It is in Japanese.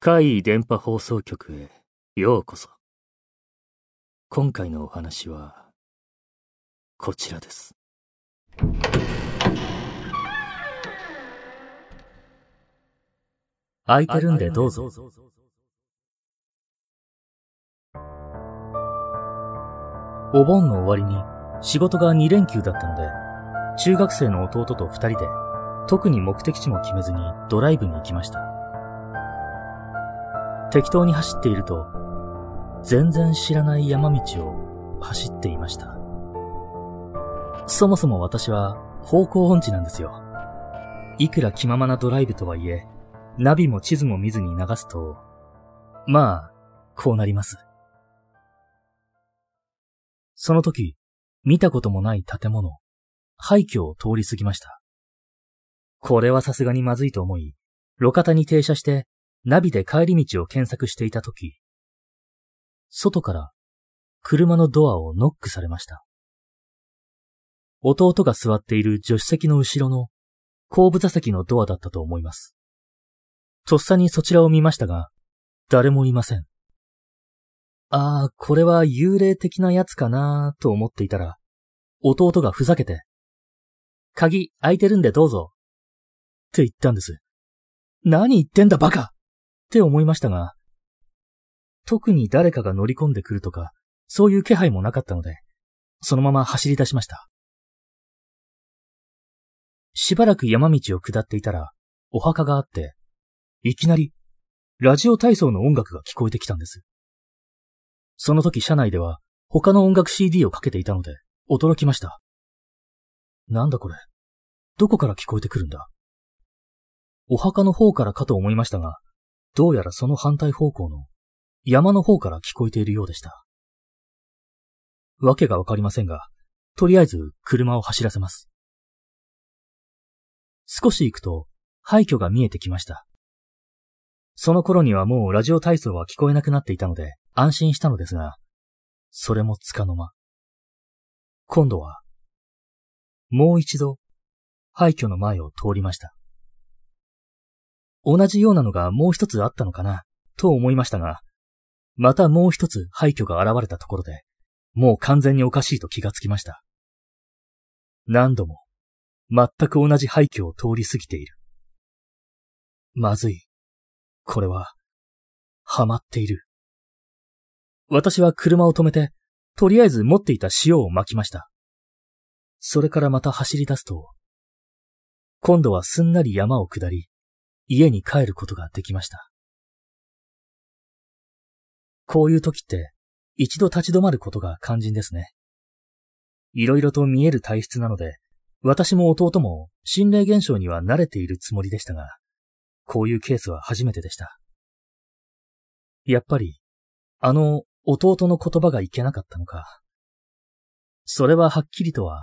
怪異電波放送局へようこそ。今回のお話は、こちらです。空いてるんでどうぞ。お盆の終わりに仕事が2連休だったので、中学生の弟と2人で、特に目的地も決めずにドライブに行きました。適当に走っていると、全然知らない山道を走っていました。そもそも私は方向音痴なんですよ。いくら気ままなドライブとはいえ、ナビも地図も見ずに流すと、まあ、こうなります。その時、見たこともない建物、廃墟を通り過ぎました。これはさすがにまずいと思い、路肩に停車して、ナビで帰り道を検索していた時、外から車のドアをノックされました。弟が座っている助手席の後ろの後部座席のドアだったと思います。とっさにそちらを見ましたが、誰もいません。ああ、これは幽霊的なやつかなと思っていたら、弟がふざけて、鍵開いてるんでどうぞ。って言ったんです。何言ってんだバカって思いましたが、特に誰かが乗り込んでくるとか、そういう気配もなかったので、そのまま走り出しました。しばらく山道を下っていたら、お墓があって、いきなり、ラジオ体操の音楽が聞こえてきたんです。その時車内では、他の音楽 CD をかけていたので、驚きました。なんだこれ。どこから聞こえてくるんだ？お墓の方からかと思いましたが、どうやらその反対方向の山の方から聞こえているようでした。わけがわかりませんが、とりあえず車を走らせます。少し行くと廃墟が見えてきました。その頃にはもうラジオ体操は聞こえなくなっていたので安心したのですが、それもつかの間。今度は、もう一度廃墟の前を通りました。同じようなのがもう一つあったのかな、と思いましたが、またもう一つ廃墟が現れたところで、もう完全におかしいと気がつきました。何度も、全く同じ廃墟を通り過ぎている。まずい。これは、はまっている。私は車を止めて、とりあえず持っていた塩を巻きました。それからまた走り出すと、今度はすんなり山を下り、家に帰ることができました。こういう時って、一度立ち止まることが肝心ですね。いろいろと見える体質なので、私も弟も心霊現象には慣れているつもりでしたが、こういうケースは初めてでした。やっぱり、あの弟の言葉がいけなかったのか。それははっきりとは